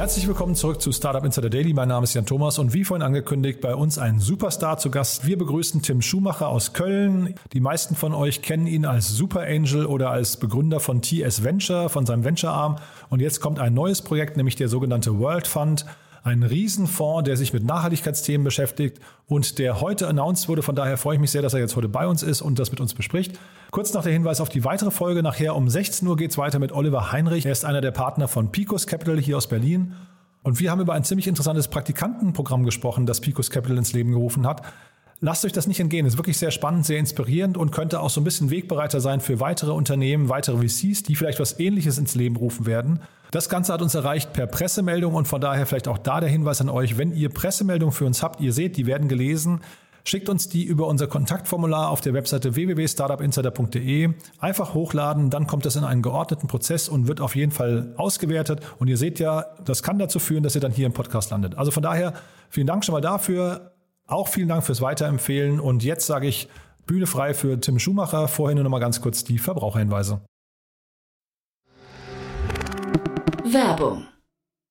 Herzlich willkommen zurück zu Startup Insider Daily. Mein Name ist Jan Thomas und wie vorhin angekündigt, bei uns ein Superstar zu Gast. Wir begrüßen Tim Schumacher aus Köln. Die meisten von euch kennen ihn als Super Angel oder als Begründer von TS Venture, von seinem Venture-Arm. Und jetzt kommt ein neues Projekt, nämlich der sogenannte World Fund. Ein Riesenfonds, der sich mit Nachhaltigkeitsthemen beschäftigt und der heute announced wurde. Von daher freue ich mich sehr, dass er jetzt heute bei uns ist und das mit uns bespricht. Kurz nach der Hinweis auf die weitere Folge. Nachher um 16 Uhr geht es weiter mit Oliver Heinrich. Er ist einer der Partner von Picos Capital hier aus Berlin. Und wir haben über ein ziemlich interessantes Praktikantenprogramm gesprochen, das Picos Capital ins Leben gerufen hat. Lasst euch das nicht entgehen. Ist wirklich sehr spannend, sehr inspirierend und könnte auch so ein bisschen Wegbereiter sein für weitere Unternehmen, weitere VCs, die vielleicht was Ähnliches ins Leben rufen werden. Das Ganze hat uns erreicht per Pressemeldung und von daher vielleicht auch da der Hinweis an euch, wenn ihr Pressemeldungen für uns habt, ihr seht, die werden gelesen. Schickt uns die über unser Kontaktformular auf der Webseite www.startupinsider.de. Einfach hochladen, dann kommt das in einen geordneten Prozess und wird auf jeden Fall ausgewertet. Und ihr seht ja, das kann dazu führen, dass ihr dann hier im Podcast landet. Also von daher, vielen Dank schon mal dafür. Auch vielen Dank fürs Weiterempfehlen. Und jetzt sage ich Bühne frei für Tim Schumacher. Vorhin nur noch mal ganz kurz die Verbraucherhinweise. Werbung.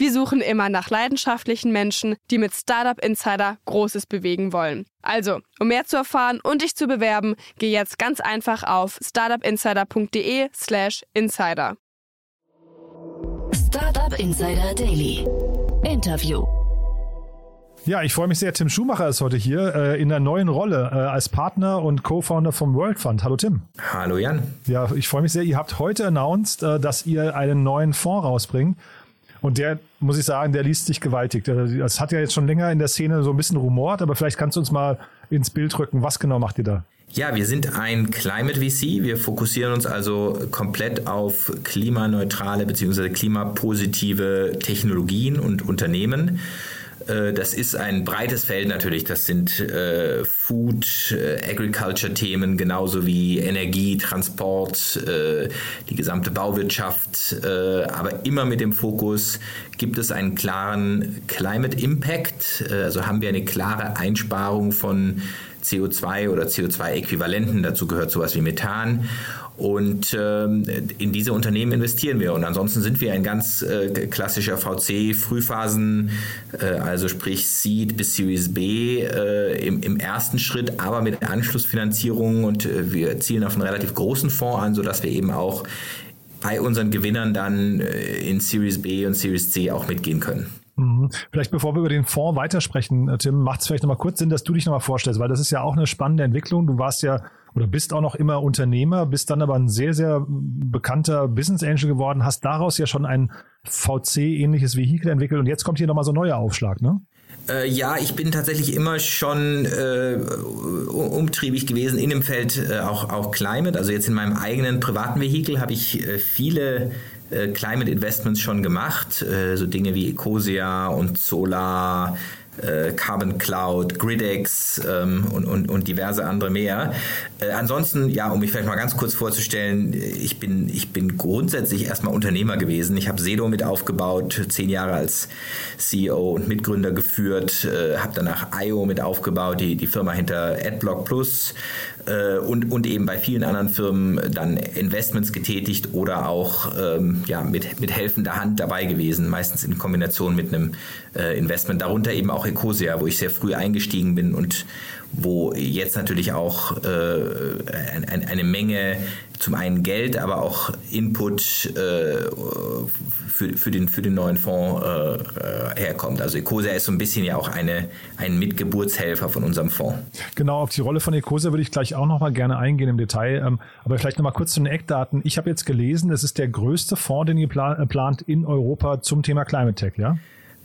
Wir suchen immer nach leidenschaftlichen Menschen, die mit Startup Insider Großes bewegen wollen. Also, um mehr zu erfahren und dich zu bewerben, geh jetzt ganz einfach auf startupinsider.de/slash insider. Startup Insider Daily. Interview. Ja, ich freue mich sehr. Tim Schumacher ist heute hier äh, in der neuen Rolle äh, als Partner und Co-Founder vom World Fund. Hallo Tim. Hallo Jan. Ja, ich freue mich sehr. Ihr habt heute announced, äh, dass ihr einen neuen Fonds rausbringt. Und der, muss ich sagen, der liest sich gewaltig. Das hat ja jetzt schon länger in der Szene so ein bisschen rumort, aber vielleicht kannst du uns mal ins Bild rücken. Was genau macht ihr da? Ja, wir sind ein Climate VC. Wir fokussieren uns also komplett auf klimaneutrale bzw. klimapositive Technologien und Unternehmen. Äh, das ist ein breites Feld natürlich. Das sind äh, Food, äh, Agriculture-Themen, genauso wie Energie, Transport, äh, die gesamte Bauwirtschaft. Äh, aber immer mit dem Fokus, gibt es einen klaren Climate Impact? Äh, also haben wir eine klare Einsparung von CO2 oder CO2-Äquivalenten. Dazu gehört sowas wie Methan. Und ähm, in diese Unternehmen investieren wir. Und ansonsten sind wir ein ganz äh, klassischer VC, Frühphasen, äh, also sprich Seed bis Series B äh, im, im ersten Schritt, aber mit Anschlussfinanzierung. Und äh, wir zielen auf einen relativ großen Fonds an, sodass wir eben auch bei unseren Gewinnern dann äh, in Series B und Series C auch mitgehen können. Mhm. Vielleicht bevor wir über den Fonds weitersprechen, äh, Tim, macht es vielleicht nochmal kurz Sinn, dass du dich nochmal vorstellst, weil das ist ja auch eine spannende Entwicklung. Du warst ja oder bist auch noch immer Unternehmer, bist dann aber ein sehr, sehr bekannter Business Angel geworden, hast daraus ja schon ein VC-ähnliches Vehikel entwickelt und jetzt kommt hier nochmal so ein neuer Aufschlag, ne? Äh, ja, ich bin tatsächlich immer schon äh, umtriebig gewesen in dem Feld äh, auch, auch Climate. Also jetzt in meinem eigenen privaten Vehikel habe ich äh, viele äh, Climate Investments schon gemacht, äh, so Dinge wie Ecosia und Solar, äh, Carbon Cloud, Gridex ähm, und, und, und diverse andere mehr. Äh, ansonsten, ja, um mich vielleicht mal ganz kurz vorzustellen, ich bin, ich bin grundsätzlich erstmal Unternehmer gewesen. Ich habe Sedo mit aufgebaut, zehn Jahre als CEO und Mitgründer geführt, äh, habe danach IO mit aufgebaut, die, die Firma hinter AdBlock Plus äh, und, und eben bei vielen anderen Firmen dann Investments getätigt oder auch ähm, ja, mit, mit helfender Hand dabei gewesen, meistens in Kombination mit einem äh, Investment, darunter eben auch Ecosia, wo ich sehr früh eingestiegen bin und wo jetzt natürlich auch äh, ein, eine Menge zum einen Geld, aber auch Input äh, für, für, den, für den neuen Fonds äh, herkommt. Also Ecosia ist so ein bisschen ja auch eine, ein Mitgeburtshelfer von unserem Fonds. Genau, auf die Rolle von Ecosia würde ich gleich auch noch mal gerne eingehen im Detail. Ähm, aber vielleicht noch mal kurz zu den Eckdaten. Ich habe jetzt gelesen, es ist der größte Fonds, den ihr plant in Europa zum Thema Climate Tech, ja?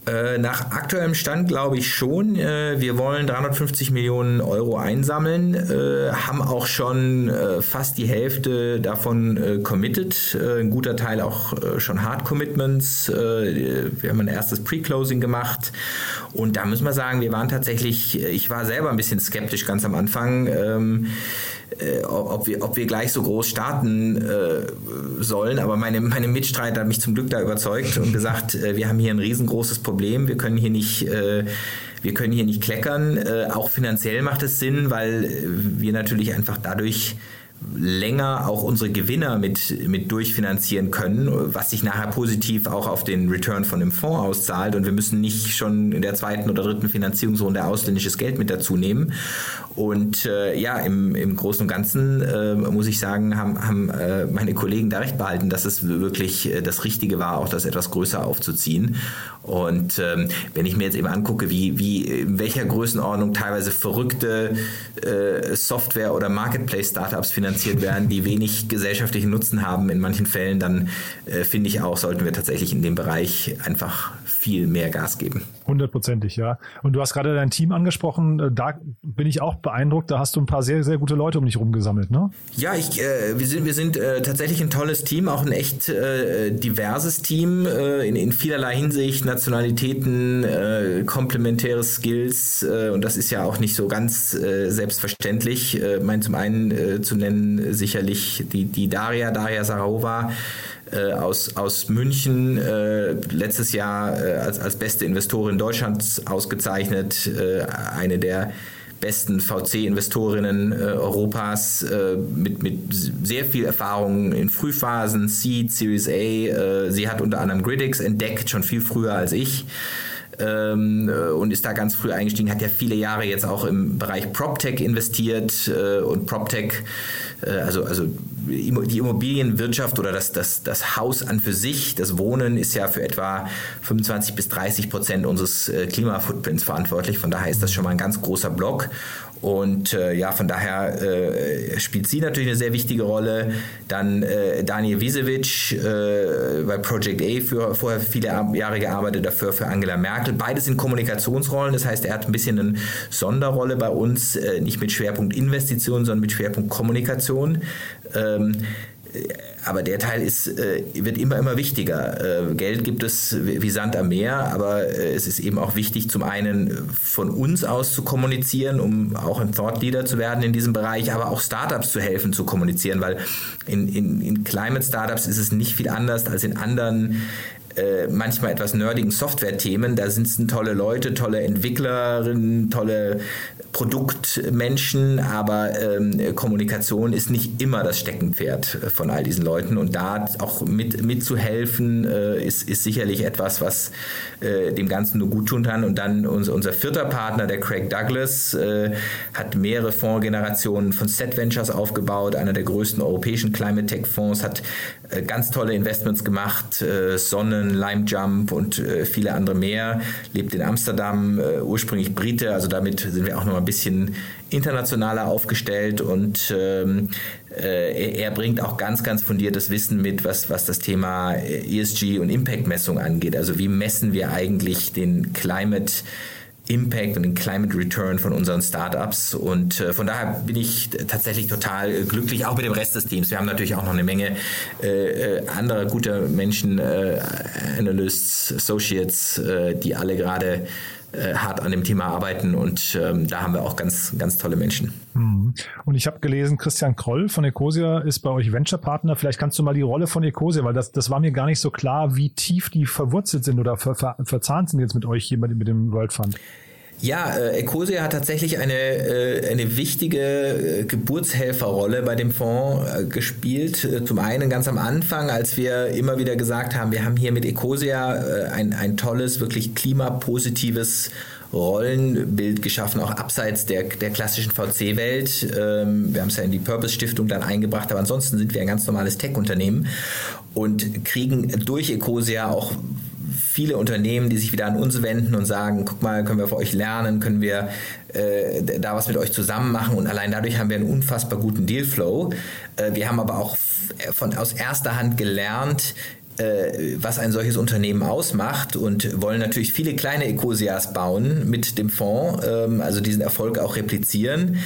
Äh, nach aktuellem Stand glaube ich schon. Äh, wir wollen 350 Millionen Euro einsammeln, äh, haben auch schon fast die Hälfte davon committed. Ein guter Teil auch schon Hard Commitments. Wir haben ein erstes Pre-Closing gemacht. Und da müssen wir sagen, wir waren tatsächlich, ich war selber ein bisschen skeptisch ganz am Anfang ähm, äh, ob, wir, ob wir gleich so groß starten äh, sollen. Aber meine, meine Mitstreiter hat mich zum Glück da überzeugt und gesagt, äh, wir haben hier ein riesengroßes Problem. Wir können hier nicht äh, wir können hier nicht kleckern. Äh, auch finanziell macht es Sinn, weil wir natürlich einfach dadurch länger auch unsere Gewinner mit, mit durchfinanzieren können, was sich nachher positiv auch auf den Return von dem Fonds auszahlt. Und wir müssen nicht schon in der zweiten oder dritten Finanzierungsrunde ausländisches Geld mit dazu nehmen. Und äh, ja, im, im Großen und Ganzen äh, muss ich sagen, haben, haben äh, meine Kollegen da recht behalten, dass es wirklich äh, das Richtige war, auch das etwas größer aufzuziehen. Und ähm, wenn ich mir jetzt eben angucke, wie, wie in welcher Größenordnung teilweise verrückte äh, Software- oder Marketplace-Startups finanziert werden, die wenig gesellschaftlichen Nutzen haben in manchen Fällen, dann äh, finde ich auch, sollten wir tatsächlich in dem Bereich einfach viel mehr Gas geben. Hundertprozentig, ja. Und du hast gerade dein Team angesprochen, äh, da bin ich auch beeindruckt, da hast du ein paar sehr, sehr gute Leute um dich rumgesammelt, ne? Ja, ich, äh, wir sind, wir sind äh, tatsächlich ein tolles Team, auch ein echt äh, diverses Team äh, in, in vielerlei Hinsicht, Nationalitäten, äh, komplementäre Skills und das ist ja auch nicht so ganz selbstverständlich. Mein zum einen zu nennen sicherlich die, die Daria, Daria Sarahova, äh, aus, aus München, äh, letztes Jahr äh, als, als beste Investorin Deutschlands ausgezeichnet, äh, eine der besten VC-Investorinnen äh, Europas äh, mit, mit sehr viel Erfahrung in Frühphasen, Seed, Series A. sie hat unter anderem Gridix entdeckt, schon viel früher als ich ähm, und ist da ganz früh eingestiegen, hat ja viele Jahre jetzt auch im Bereich PropTech investiert äh, und PropTech, also, also die Immobilienwirtschaft oder das, das, das Haus an für sich, das Wohnen ist ja für etwa 25 bis 30 Prozent unseres äh, Klimafootprints verantwortlich. Von daher ist das schon mal ein ganz großer Block. Und äh, ja, von daher äh, spielt sie natürlich eine sehr wichtige Rolle. Dann äh, Daniel Wiesewitsch äh, bei Project A für vorher viele Jahre gearbeitet, dafür für Angela Merkel. Beides sind Kommunikationsrollen, das heißt, er hat ein bisschen eine Sonderrolle bei uns, äh, nicht mit Schwerpunkt Investition, sondern mit Schwerpunkt Kommunikation. Ähm, aber der Teil ist, äh, wird immer, immer wichtiger. Äh, Geld gibt es wie Sand am Meer, aber äh, es ist eben auch wichtig, zum einen von uns aus zu kommunizieren, um auch ein Thought Leader zu werden in diesem Bereich, aber auch Startups zu helfen zu kommunizieren, weil in, in, in Climate Startups ist es nicht viel anders als in anderen äh, manchmal etwas nerdigen Software-Themen. Da sind es tolle Leute, tolle Entwicklerinnen, tolle Produktmenschen, aber ähm, Kommunikation ist nicht immer das Steckenpferd von all diesen Leuten. Und da auch mit, mitzuhelfen, äh, ist, ist sicherlich etwas, was äh, dem Ganzen nur gut tun kann. Und dann unser, unser vierter Partner, der Craig Douglas, äh, hat mehrere Fondsgenerationen von Set Ventures aufgebaut, einer der größten europäischen Climate Tech Fonds, hat ganz tolle Investments gemacht, äh, Sonne, Lime Jump und äh, viele andere mehr, lebt in Amsterdam, äh, ursprünglich Brite, also damit sind wir auch noch ein bisschen internationaler aufgestellt und ähm, äh, er bringt auch ganz, ganz fundiertes Wissen mit, was, was das Thema ESG und Impact-Messung angeht. Also wie messen wir eigentlich den Climate Impact und den Climate Return von unseren Startups. Und äh, von daher bin ich tatsächlich total äh, glücklich, auch mit dem Rest des Teams. Wir haben natürlich auch noch eine Menge äh, äh anderer guter Menschen, äh, Analysts, Associates, äh, die alle gerade äh, hart an dem Thema arbeiten und ähm, da haben wir auch ganz, ganz tolle Menschen. Mhm. Und ich habe gelesen, Christian Kroll von Ecosia ist bei euch Venture-Partner. Vielleicht kannst du mal die Rolle von Ecosia, weil das, das war mir gar nicht so klar, wie tief die verwurzelt sind oder ver, ver, verzahnt sind jetzt mit euch hier mit, mit dem World Fund. Ja, äh, Ecosia hat tatsächlich eine, äh, eine wichtige äh, Geburtshelferrolle bei dem Fonds äh, gespielt. Äh, zum einen ganz am Anfang, als wir immer wieder gesagt haben, wir haben hier mit Ecosia äh, ein, ein tolles, wirklich klimapositives Rollenbild geschaffen, auch abseits der, der klassischen VC-Welt. Ähm, wir haben es ja in die Purpose-Stiftung dann eingebracht, aber ansonsten sind wir ein ganz normales Tech-Unternehmen und kriegen durch Ecosia auch viele Unternehmen, die sich wieder an uns wenden und sagen, guck mal, können wir für euch lernen, können wir äh, da was mit euch zusammen machen und allein dadurch haben wir einen unfassbar guten Dealflow. Äh, wir haben aber auch von, aus erster Hand gelernt, äh, was ein solches Unternehmen ausmacht und wollen natürlich viele kleine Ecosias bauen mit dem Fonds, ähm, also diesen Erfolg auch replizieren.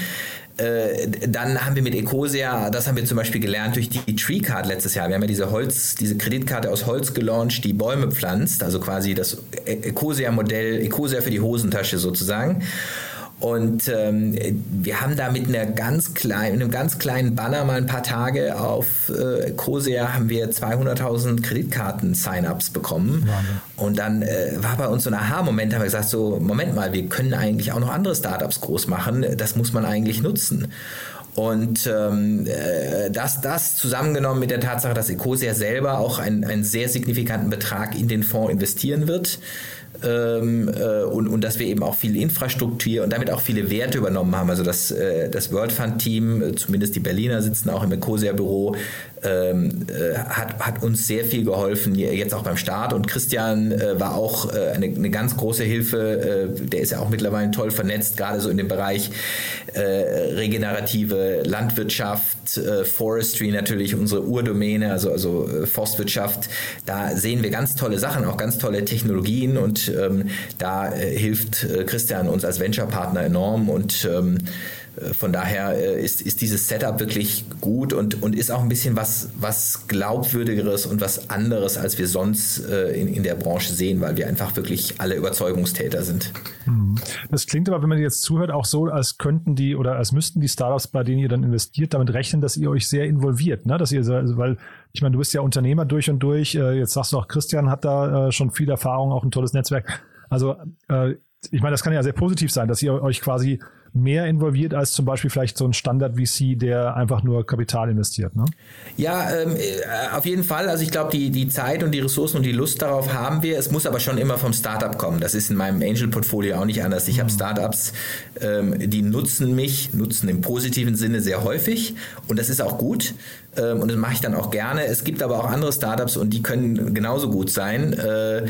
Äh, dann haben wir mit Ecosia, das haben wir zum Beispiel gelernt durch die Tree Card letztes Jahr. Wir haben ja diese Holz, diese Kreditkarte aus Holz gelauncht, die Bäume pflanzt, also quasi das Ecosia-Modell, Ecosia für die Hosentasche sozusagen. Und ähm, wir haben da mit einer ganz kleinen, einem ganz kleinen Banner mal ein paar Tage auf äh, Cosea haben wir 200.000 Kreditkarten-Sign-ups bekommen. Wahnsinn. Und dann äh, war bei uns so ein Aha-Moment, haben wir gesagt, so, Moment mal, wir können eigentlich auch noch andere Startups groß machen. Das muss man eigentlich nutzen. Und ähm, äh, das, das zusammengenommen mit der Tatsache, dass Ecosia selber auch einen, einen sehr signifikanten Betrag in den Fonds investieren wird, ähm, äh, und, und dass wir eben auch viel Infrastruktur und damit auch viele Werte übernommen haben. Also das, äh, das World Fund Team, äh, zumindest die Berliner sitzen auch im Ecosia Büro, ähm, äh, hat, hat uns sehr viel geholfen, jetzt auch beim Start. Und Christian äh, war auch äh, eine, eine ganz große Hilfe. Der ist ja auch mittlerweile toll vernetzt, gerade so in dem Bereich regenerative Landwirtschaft, Forestry natürlich, unsere Urdomäne, also, also Forstwirtschaft. Da sehen wir ganz tolle Sachen, auch ganz tolle Technologien und ähm, da hilft Christian uns als Venture-Partner enorm und ähm, äh, von daher äh, ist, ist dieses Setup wirklich gut und, und ist auch ein bisschen was, was glaubwürdigeres und was anderes, als wir sonst äh, in, in der Branche sehen, weil wir einfach wirklich alle Überzeugungstäter sind. Hm. Das klingt aber, wenn man jetzt zuhört, auch so, als könnten die oder als müssten die Startups, bei denen ihr dann investiert, damit rechnen, dass ihr euch sehr involviert, ne? Dass ihr, also, weil ich meine, du bist ja Unternehmer durch und durch. Jetzt sagst du auch, Christian hat da schon viel Erfahrung, auch ein tolles Netzwerk. Also ich meine, das kann ja sehr positiv sein, dass ihr euch quasi mehr involviert als zum Beispiel vielleicht so ein Standard-VC, der einfach nur Kapital investiert. Ne? Ja, ähm, äh, auf jeden Fall. Also ich glaube, die, die Zeit und die Ressourcen und die Lust darauf haben wir. Es muss aber schon immer vom Startup kommen. Das ist in meinem Angel-Portfolio auch nicht anders. Ich mhm. habe Startups, ähm, die nutzen mich, nutzen im positiven Sinne sehr häufig und das ist auch gut ähm, und das mache ich dann auch gerne. Es gibt aber auch andere Startups und die können genauso gut sein äh,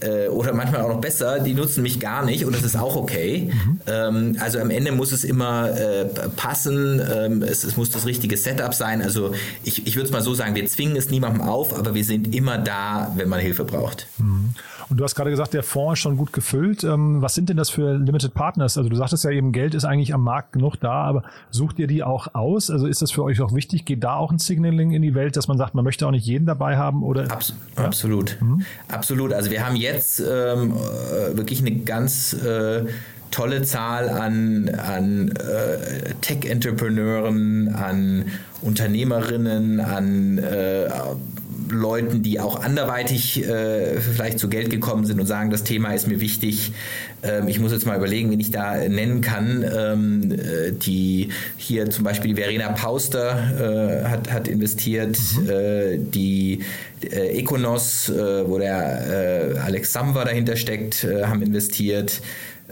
äh, oder manchmal auch noch besser. Die nutzen mich gar nicht und das ist auch okay. Mhm. Ähm, also am Ende muss es immer äh, passen. Ähm, es, es, muss das richtige Setup sein. Also ich, ich würde es mal so sagen, wir zwingen es niemandem auf, aber wir sind immer da, wenn man Hilfe braucht. Mhm. Und du hast gerade gesagt, der Fonds ist schon gut gefüllt. Ähm, was sind denn das für Limited Partners? Also du sagtest ja eben, Geld ist eigentlich am Markt genug da, aber sucht ihr die auch aus? Also ist das für euch auch wichtig? Geht da auch ein Signaling in die Welt, dass man sagt, man möchte auch nicht jeden dabei haben? Oder? Abs ja? Absolut. Mhm. Absolut. Also wir haben jetzt ähm, äh, wirklich eine ganz äh, tolle Zahl an, an äh, Tech-Entrepreneuren, an Unternehmerinnen, an äh, Leuten, die auch anderweitig äh, vielleicht zu Geld gekommen sind und sagen, das Thema ist mir wichtig. Ähm, ich muss jetzt mal überlegen, wen ich da nennen kann. Ähm, äh, die hier zum Beispiel die Verena Pauster äh, hat, hat investiert, mhm. Äh, die äh, Econos, äh, wo der Alex Samwer dahinter steckt, haben investiert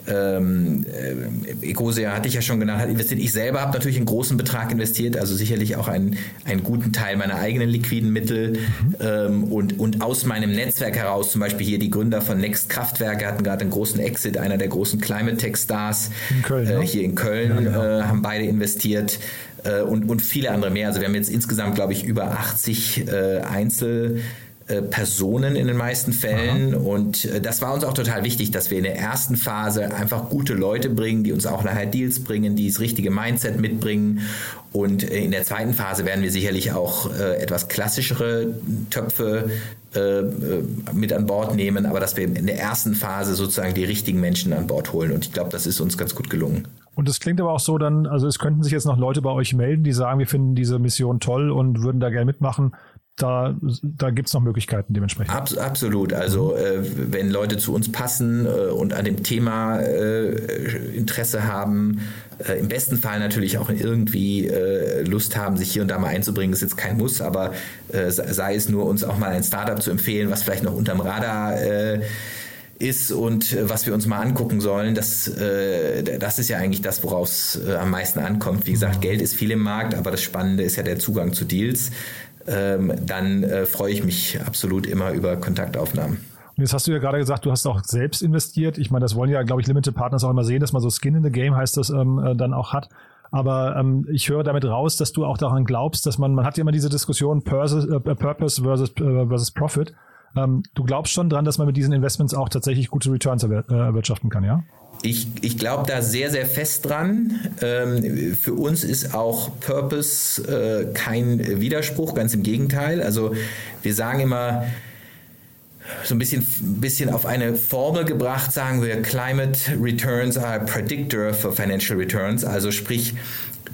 ähm, äh, Ecosia hatte ich ja schon genannt, hat investiert. Ich selber habe natürlich einen großen Betrag investiert, also sicherlich auch einen, einen guten Teil meiner eigenen liquiden Mittel. Mhm. Ähm, und, und aus meinem Netzwerk heraus, zum Beispiel hier die Gründer von Next Kraftwerke hatten gerade einen großen Exit, einer der großen Climate Tech Stars in Köln, äh, ne? hier in Köln, ja, genau. äh, haben beide investiert. Äh, und, und viele andere mehr. Also wir haben jetzt insgesamt, glaube ich, über 80 äh, Einzel- Personen in den meisten Fällen. Aha. Und äh, das war uns auch total wichtig, dass wir in der ersten Phase einfach gute Leute bringen, die uns auch nachher Deals bringen, die das richtige Mindset mitbringen. Und äh, in der zweiten Phase werden wir sicherlich auch etwas klassischere Töpfe mit an Bord nehmen, aber dass wir in der ersten Phase sozusagen die richtigen Menschen an Bord holen. Und ich glaube, das ist uns ganz gut gelungen. Und es klingt aber auch so dann, also es könnten sich jetzt noch Leute bei euch melden, die sagen, wir finden diese Mission toll und würden da gerne mitmachen da, da gibt es noch Möglichkeiten dementsprechend. Abs absolut. Also äh, wenn Leute zu uns passen äh, und an dem Thema äh, Interesse haben, äh, im besten Fall natürlich auch irgendwie äh, Lust haben, sich hier und da mal einzubringen, ist jetzt kein Muss, aber äh, sei es nur uns auch mal ein Startup zu empfehlen, was vielleicht noch unterm Radar ist und was wir uns mal angucken sollen, das, das ist ja eigentlich das, worauf es am meisten ankommt. Wie gesagt, Geld ist viel im Markt, aber das Spannende ist ja der Zugang zu Deals. Ähm, dann äh, freue ich mich absolut immer über Kontaktaufnahmen. Und jetzt hast du ja gerade gesagt, du hast auch selbst investiert. Ich meine, das wollen ja, glaube ich, Limited Partners auch immer sehen, dass man so Skin in the Game heißt das ähm, äh, dann auch hat. Aber ähm, ich höre damit raus, dass du auch daran glaubst, dass man, man hat ja immer diese Diskussion Purpose, äh, Purpose versus, äh, versus Profit. Ähm, du glaubst schon dran, dass man mit diesen Investments auch tatsächlich gute Returns erwir erwirtschaften kann, ja? Ich, ich glaube da sehr, sehr fest dran. Ähm, für uns ist auch Purpose äh, kein Widerspruch, ganz im Gegenteil. Also wir sagen immer, so ein bisschen, bisschen auf eine Formel gebracht, sagen wir, Climate Returns are a predictor for financial returns. Also sprich,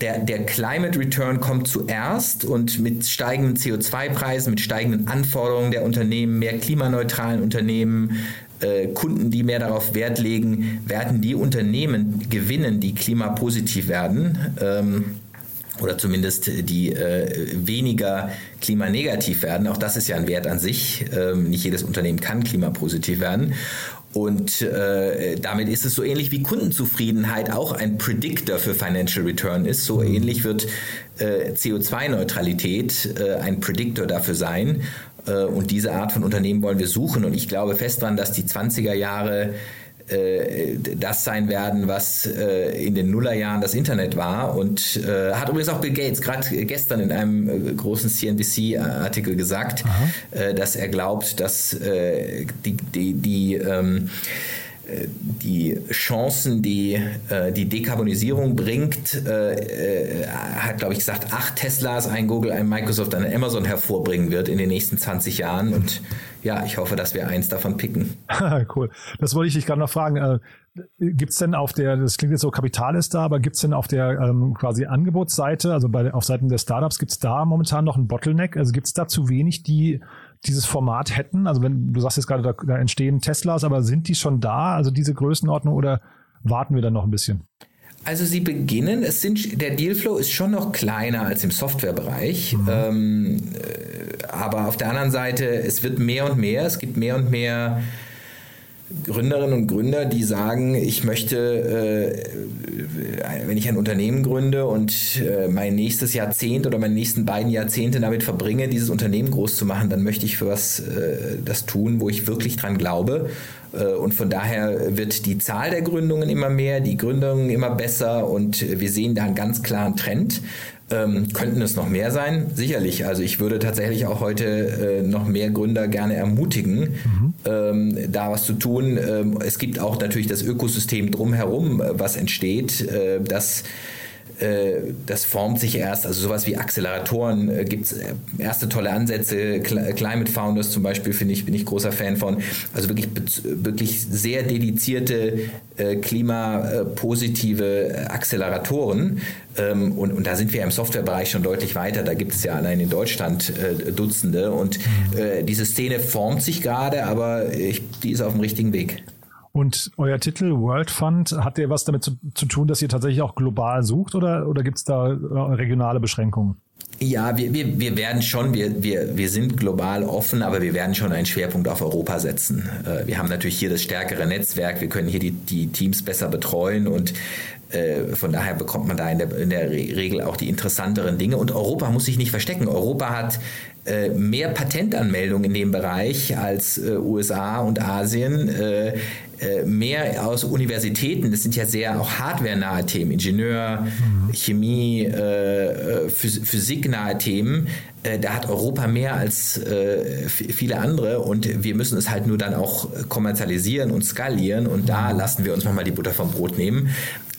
der, der Climate Return kommt zuerst und mit steigenden CO2-Preisen, mit steigenden Anforderungen der Unternehmen, mehr klimaneutralen Unternehmen, äh, Kunden, die mehr darauf Wert legen, werden die Unternehmen gewinnen, die klimapositiv werden. Ähm, oder zumindest die äh, weniger klimanegativ werden. Auch das ist ja ein Wert an sich. Ähm, nicht jedes Unternehmen kann klimapositiv werden. Und äh, damit ist es so ähnlich wie Kundenzufriedenheit auch ein Predictor für Financial Return ist. So ähnlich wird äh, CO2-Neutralität äh, ein Predictor dafür sein. Äh, und diese Art von Unternehmen wollen wir suchen. Und ich glaube fest daran, dass die 20er Jahre äh, das sein werden, was äh, in den Nullerjahren das Internet war. Und hat übrigens auch Bill Gates gerade gestern in einem großen CNBC-Artikel gesagt, Aha. dass er glaubt, dass die, die, die ähm, die Chancen, die die Dekarbonisierung bringt, hat, glaube ich, gesagt, acht Teslas, ein Google, ein Microsoft, ein Amazon hervorbringen wird in den nächsten 20 Jahren. Und ja, ich hoffe, dass wir eins davon picken. cool. Das wollte ich dich gerade noch fragen. Äh, gibt es denn auf der, das klingt jetzt so, Kapital ist da, aber gibt es denn auf der ähm, quasi Angebotsseite, also bei, auf Seiten der Startups, gibt es da momentan noch ein Bottleneck? Also gibt es da zu wenig, die dieses Format hätten? Also wenn du sagst jetzt gerade, da, da entstehen Teslas, aber sind die schon da, also diese Größenordnung, oder warten wir dann noch ein bisschen? Also sie beginnen, es sind, der Dealflow ist schon noch kleiner als im Softwarebereich, mhm. ähm, äh, aber auf der anderen Seite, es wird mehr und mehr, es gibt mehr und mehr Gründerinnen und Gründer, die sagen, ich möchte, äh, wenn ich ein Unternehmen gründe und äh, mein nächstes Jahrzehnt oder meine nächsten beiden Jahrzehnte damit verbringe, dieses Unternehmen groß zu machen, dann möchte ich für was äh, das tun, wo ich wirklich dran glaube. Äh, und von daher wird die Zahl der Gründungen immer mehr, die Gründungen immer besser und wir sehen da einen ganz klaren Trend. Ähm, könnten es noch mehr sein? Sicherlich. Also ich würde tatsächlich auch heute äh, noch mehr Gründer gerne ermutigen, mhm. ähm, da was zu tun. Ähm, es gibt auch natürlich das Ökosystem drumherum, äh, was entsteht, äh, das das formt sich erst, also sowas wie Acceleratoren äh, gibt es äh, erste tolle Ansätze, Climate Founders zum Beispiel finde ich, bin ich großer Fan von, also wirklich, wirklich sehr dedizierte klimapositive Acceleratoren. Ähm, und, und da sind wir im Softwarebereich schon deutlich weiter, da gibt es ja allein in Deutschland Dutzende. Und diese Szene formt sich gerade, aber ich, die ist auf dem richtigen Weg. Und euer Titel World Fund, hat der was damit zu, zu tun, dass ihr tatsächlich auch global sucht oder, oder gibt es da äh, regionale Beschränkungen? Ja, wir, wir, wir werden schon, wir, wir, wir sind global offen, aber wir werden schon einen Schwerpunkt auf Europa setzen. Äh, wir haben natürlich hier das stärkere Netzwerk, wir können hier die, die Teams besser betreuen und äh, von daher bekommt man da in der, in der Regel auch die interessanteren Dinge. Und Europa muss sich nicht verstecken. Europa hat mehr Patentanmeldungen in dem Bereich als äh, USA und Asien, äh, äh, mehr aus Universitäten. Das sind ja sehr auch hardware-nahe Themen, Ingenieur, mhm. Chemie, äh, Physik-nahe Themen. Da hat Europa mehr als viele andere und wir müssen es halt nur dann auch kommerzialisieren und skalieren und da mhm. lassen wir uns nochmal die Butter vom Brot nehmen.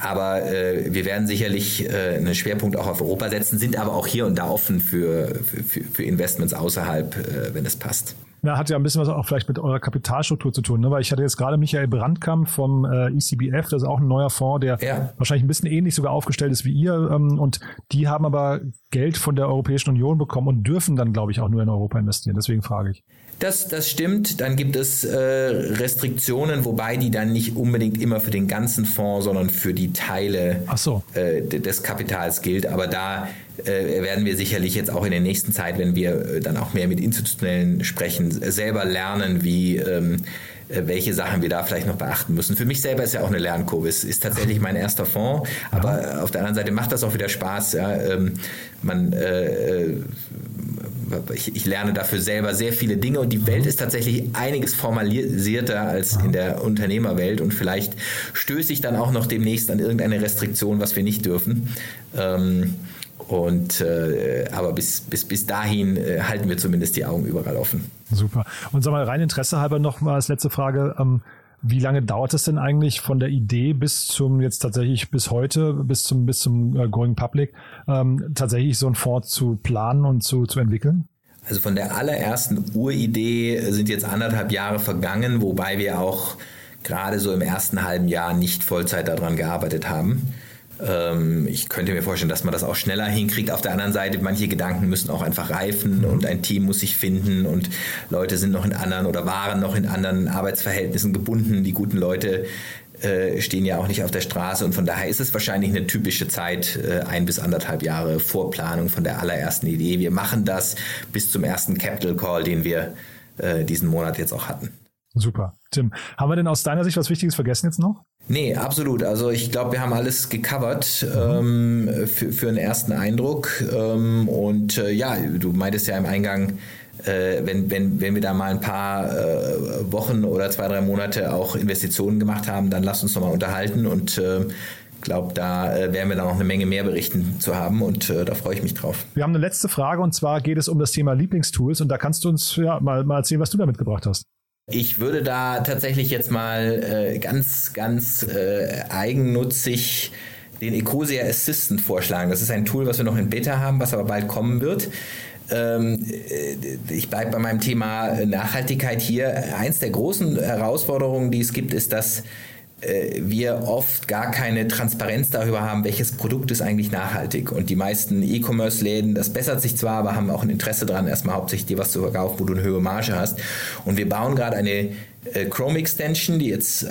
Aber äh, wir werden sicherlich äh, einen Schwerpunkt auch auf Europa setzen, sind aber auch hier und da offen für, für, für Investments außerhalb, äh, wenn es passt. Ja, hat ja ein bisschen was auch vielleicht mit eurer Kapitalstruktur zu tun, ne? weil ich hatte jetzt gerade Michael Brandkamp vom äh, ECBF, das ist auch ein neuer Fonds, der ja. wahrscheinlich ein bisschen ähnlich sogar aufgestellt ist wie ihr ähm, und die haben aber Geld von der Europäischen Union bekommen und dürfen dann, glaube ich, auch nur in Europa investieren. Deswegen frage ich. Das, das stimmt. Dann gibt es äh, Restriktionen, wobei die dann nicht unbedingt immer für den ganzen Fonds, sondern für die Teile so. äh, des Kapitals gilt. Aber da werden wir sicherlich jetzt auch in der nächsten Zeit, wenn wir äh, dann auch mehr mit Institutionellen sprechen, selber lernen, wie ähm, äh, welche Sachen wir da vielleicht noch beachten müssen. Für mich selber ist ja auch eine Lernkurve. Es ist tatsächlich mein erster Fonds, aber auf der anderen Seite macht das auch wieder Spaß. Ja. Ähm, man, äh, äh, ich, ich, lerne dafür selber sehr viele Dinge und die Welt ist tatsächlich einiges formalisierter als in der Unternehmerwelt und vielleicht stöße ich dann auch noch demnächst an irgendeine Restriktion, was wir nicht dürfen. Ähm, und, äh, aber bis, bis, bis dahin äh, halten wir zumindest die Augen überall offen. Super. Und sag mal, rein Interesse halber noch mal als letzte Frage. Ähm, wie lange dauert es denn eigentlich von der Idee bis zum jetzt tatsächlich bis heute, bis zum, bis zum äh, Going Public, ähm, tatsächlich so ein Fonds zu planen und zu, zu entwickeln? Also von der allerersten Uridee sind jetzt anderthalb Jahre vergangen, wobei wir auch gerade so im ersten halben Jahr nicht Vollzeit daran gearbeitet haben. Ähm, ich könnte mir vorstellen, dass man das auch schneller hinkriegt. Auf der anderen Seite, manche Gedanken müssen auch einfach reifen und ein Team muss sich finden und Leute sind noch in anderen oder waren noch in anderen Arbeitsverhältnissen gebunden. Die guten Leute äh, stehen ja auch nicht auf der Straße und von daher ist es wahrscheinlich eine typische Zeit, äh, ein bis anderthalb Jahre Vorplanung von der allerersten Idee. Wir machen das bis zum ersten Capital Call, den wir äh, diesen Monat jetzt auch hatten. Super. Tim, haben wir denn aus deiner Sicht was Wichtiges vergessen jetzt noch? Nee, absolut. Also ich glaube, wir haben alles gecovert ähm, für, für einen ersten Eindruck. Ähm, und äh, ja, du meintest ja im Eingang, äh, wenn, wenn, wenn wir da mal ein paar äh, Wochen oder zwei, drei Monate auch Investitionen gemacht haben, dann lass uns nochmal unterhalten und äh, glaube, da äh, werden wir dann noch eine Menge mehr berichten zu haben und äh, da freue ich mich drauf. Wir haben eine letzte Frage und zwar geht es um das Thema Lieblingstools und da kannst du uns ja mal, mal erzählen, was du da mitgebracht hast. Ich würde da tatsächlich jetzt mal äh, ganz, ganz äh, eigennutzig den Ecosia Assistant vorschlagen. Das ist ein Tool, was wir noch in Beta haben, was aber bald kommen wird. Ähm, äh, ich bleibe bei meinem Thema Nachhaltigkeit hier. Eins der großen Herausforderungen, die es gibt, ist, dass wir oft gar keine Transparenz darüber haben, welches Produkt ist eigentlich nachhaltig. Und die meisten E-Commerce-Läden, das bessert sich zwar, aber haben auch ein Interesse daran, erstmal hauptsächlich dir was zu verkaufen, wo du eine höhere Marge hast. Und wir bauen gerade eine äh, Chrome Extension, die jetzt äh,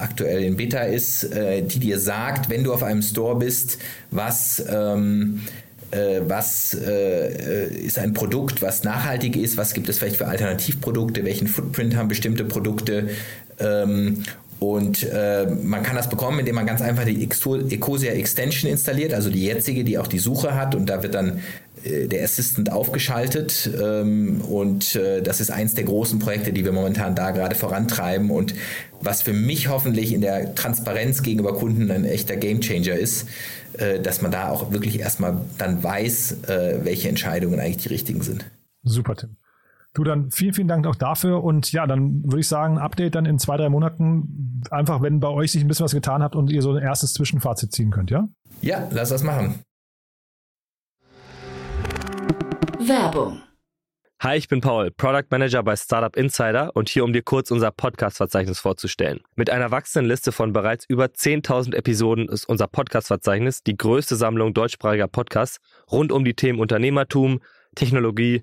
aktuell in Beta ist, äh, die dir sagt, wenn du auf einem Store bist, was ähm, äh, was äh, ist ein Produkt, was nachhaltig ist, was gibt es vielleicht für Alternativprodukte, welchen Footprint haben bestimmte Produkte ähm, und äh, man kann das bekommen, indem man ganz einfach die Ecosia Extension installiert, also die jetzige, die auch die Suche hat. Und da wird dann äh, der Assistant aufgeschaltet. Ähm, und äh, das ist eins der großen Projekte, die wir momentan da gerade vorantreiben. Und was für mich hoffentlich in der Transparenz gegenüber Kunden ein echter Gamechanger ist, äh, dass man da auch wirklich erstmal dann weiß, äh, welche Entscheidungen eigentlich die richtigen sind. Super, Tim. Du dann vielen, vielen Dank auch dafür und ja, dann würde ich sagen, Update dann in zwei, drei Monaten, einfach wenn bei euch sich ein bisschen was getan hat und ihr so ein erstes Zwischenfazit ziehen könnt, ja? Ja, lass das machen. Werbung. Hi, ich bin Paul, Product Manager bei Startup Insider und hier, um dir kurz unser Podcast-Verzeichnis vorzustellen. Mit einer wachsenden Liste von bereits über 10.000 Episoden ist unser Podcast-Verzeichnis die größte Sammlung deutschsprachiger Podcasts rund um die Themen Unternehmertum, Technologie,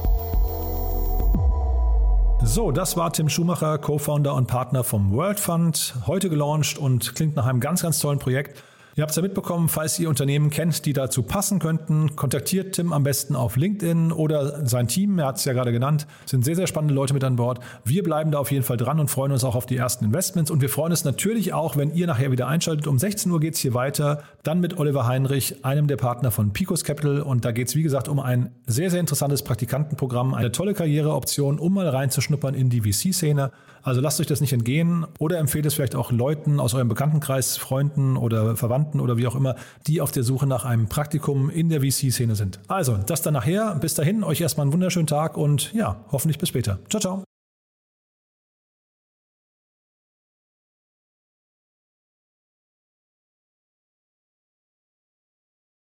So, das war Tim Schumacher, Co-Founder und Partner vom World Fund, heute gelauncht und klingt nach einem ganz, ganz tollen Projekt. Ihr habt es ja mitbekommen, falls ihr Unternehmen kennt, die dazu passen könnten, kontaktiert Tim am besten auf LinkedIn oder sein Team, er hat es ja gerade genannt, sind sehr, sehr spannende Leute mit an Bord. Wir bleiben da auf jeden Fall dran und freuen uns auch auf die ersten Investments und wir freuen uns natürlich auch, wenn ihr nachher wieder einschaltet. Um 16 Uhr geht es hier weiter, dann mit Oliver Heinrich, einem der Partner von Picos Capital und da geht es wie gesagt um ein sehr, sehr interessantes Praktikantenprogramm, eine tolle Karriereoption, um mal reinzuschnuppern in die VC-Szene. Also lasst euch das nicht entgehen oder empfehlt es vielleicht auch Leuten aus eurem Bekanntenkreis, Freunden oder Verwandten oder wie auch immer, die auf der Suche nach einem Praktikum in der VC-Szene sind. Also, das dann nachher. Bis dahin, euch erstmal einen wunderschönen Tag und ja, hoffentlich bis später. Ciao, ciao.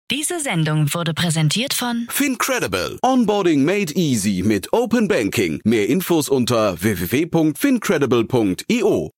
Diese Sendung wurde präsentiert von Fincredible. Onboarding made easy mit Open Banking. Mehr Infos unter www.fincredible.io.